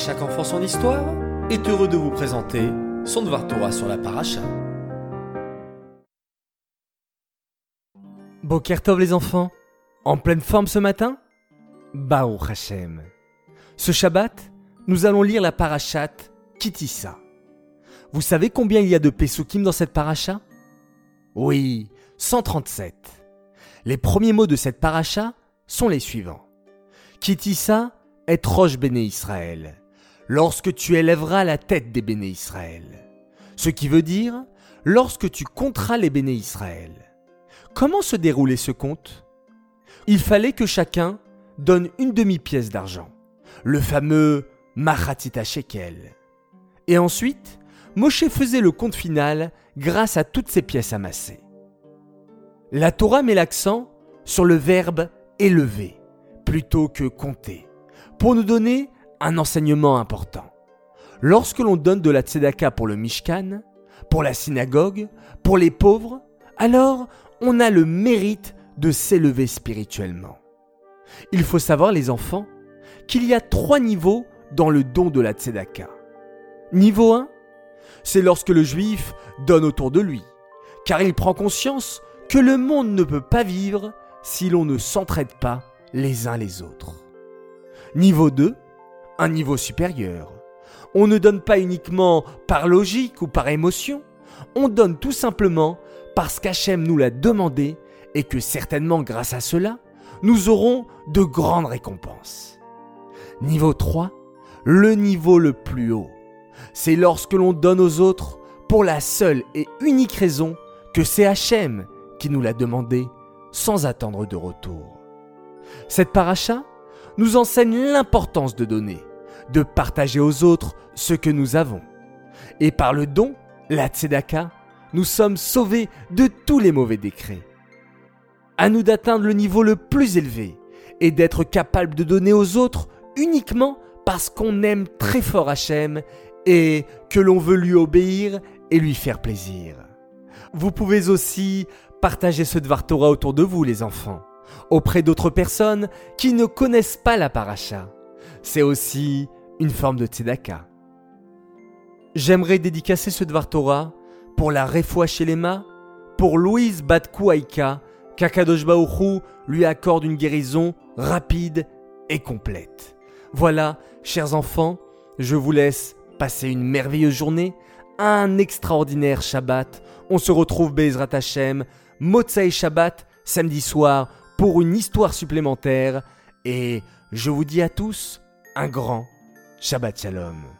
chaque enfant son histoire est heureux de vous présenter son Dvar Torah sur la paracha. Bokertov les enfants, en pleine forme ce matin? Baruch Hashem. Ce Shabbat, nous allons lire la parachat Kitissa. Vous savez combien il y a de Pesukim dans cette paracha? Oui, 137. Les premiers mots de cette paracha sont les suivants. Kitissa est Roche Béné Israël, lorsque tu élèveras la tête des Béné Israël. Ce qui veut dire lorsque tu compteras les Béné Israël. Comment se déroulait ce compte? Il fallait que chacun donne une demi-pièce d'argent, le fameux Machatita Shekel. Et ensuite, Moshe faisait le compte final grâce à toutes ces pièces amassées. La Torah met l'accent sur le verbe élever plutôt que compter, pour nous donner un enseignement important. Lorsque l'on donne de la tzedaka pour le Mishkan, pour la synagogue, pour les pauvres, alors on a le mérite de s'élever spirituellement. Il faut savoir, les enfants, qu'il y a trois niveaux dans le don de la tzedaka. Niveau 1, c'est lorsque le juif donne autour de lui, car il prend conscience que le monde ne peut pas vivre si l'on ne s'entraide pas les uns les autres. Niveau 2, niveau supérieur. On ne donne pas uniquement par logique ou par émotion, on donne tout simplement parce qu'Hachem nous l'a demandé et que certainement grâce à cela, nous aurons de grandes récompenses. Niveau 3, le niveau le plus haut. C'est lorsque l'on donne aux autres pour la seule et unique raison que c'est Hachem qui nous l'a demandé sans attendre de retour. Cette paracha nous enseigne l'importance de donner, de partager aux autres ce que nous avons. Et par le don, la tzedaka, nous sommes sauvés de tous les mauvais décrets. À nous d'atteindre le niveau le plus élevé et d'être capable de donner aux autres uniquement parce qu'on aime très fort Hachem et que l'on veut lui obéir et lui faire plaisir. Vous pouvez aussi partager ce Dvar Torah autour de vous, les enfants, auprès d'autres personnes qui ne connaissent pas la paracha. C'est aussi une forme de tzedaka. J'aimerais dédicacer ce Dvar Torah pour la Refoua Shelema, pour Louise Batkou Aïka, qu'Akadosh lui accorde une guérison rapide et complète. Voilà, chers enfants, je vous laisse passer une merveilleuse journée, un extraordinaire Shabbat. On se retrouve Bezrat Hashem, Motsai Shabbat, samedi soir, pour une histoire supplémentaire. Et je vous dis à tous un grand Shabbat Shalom.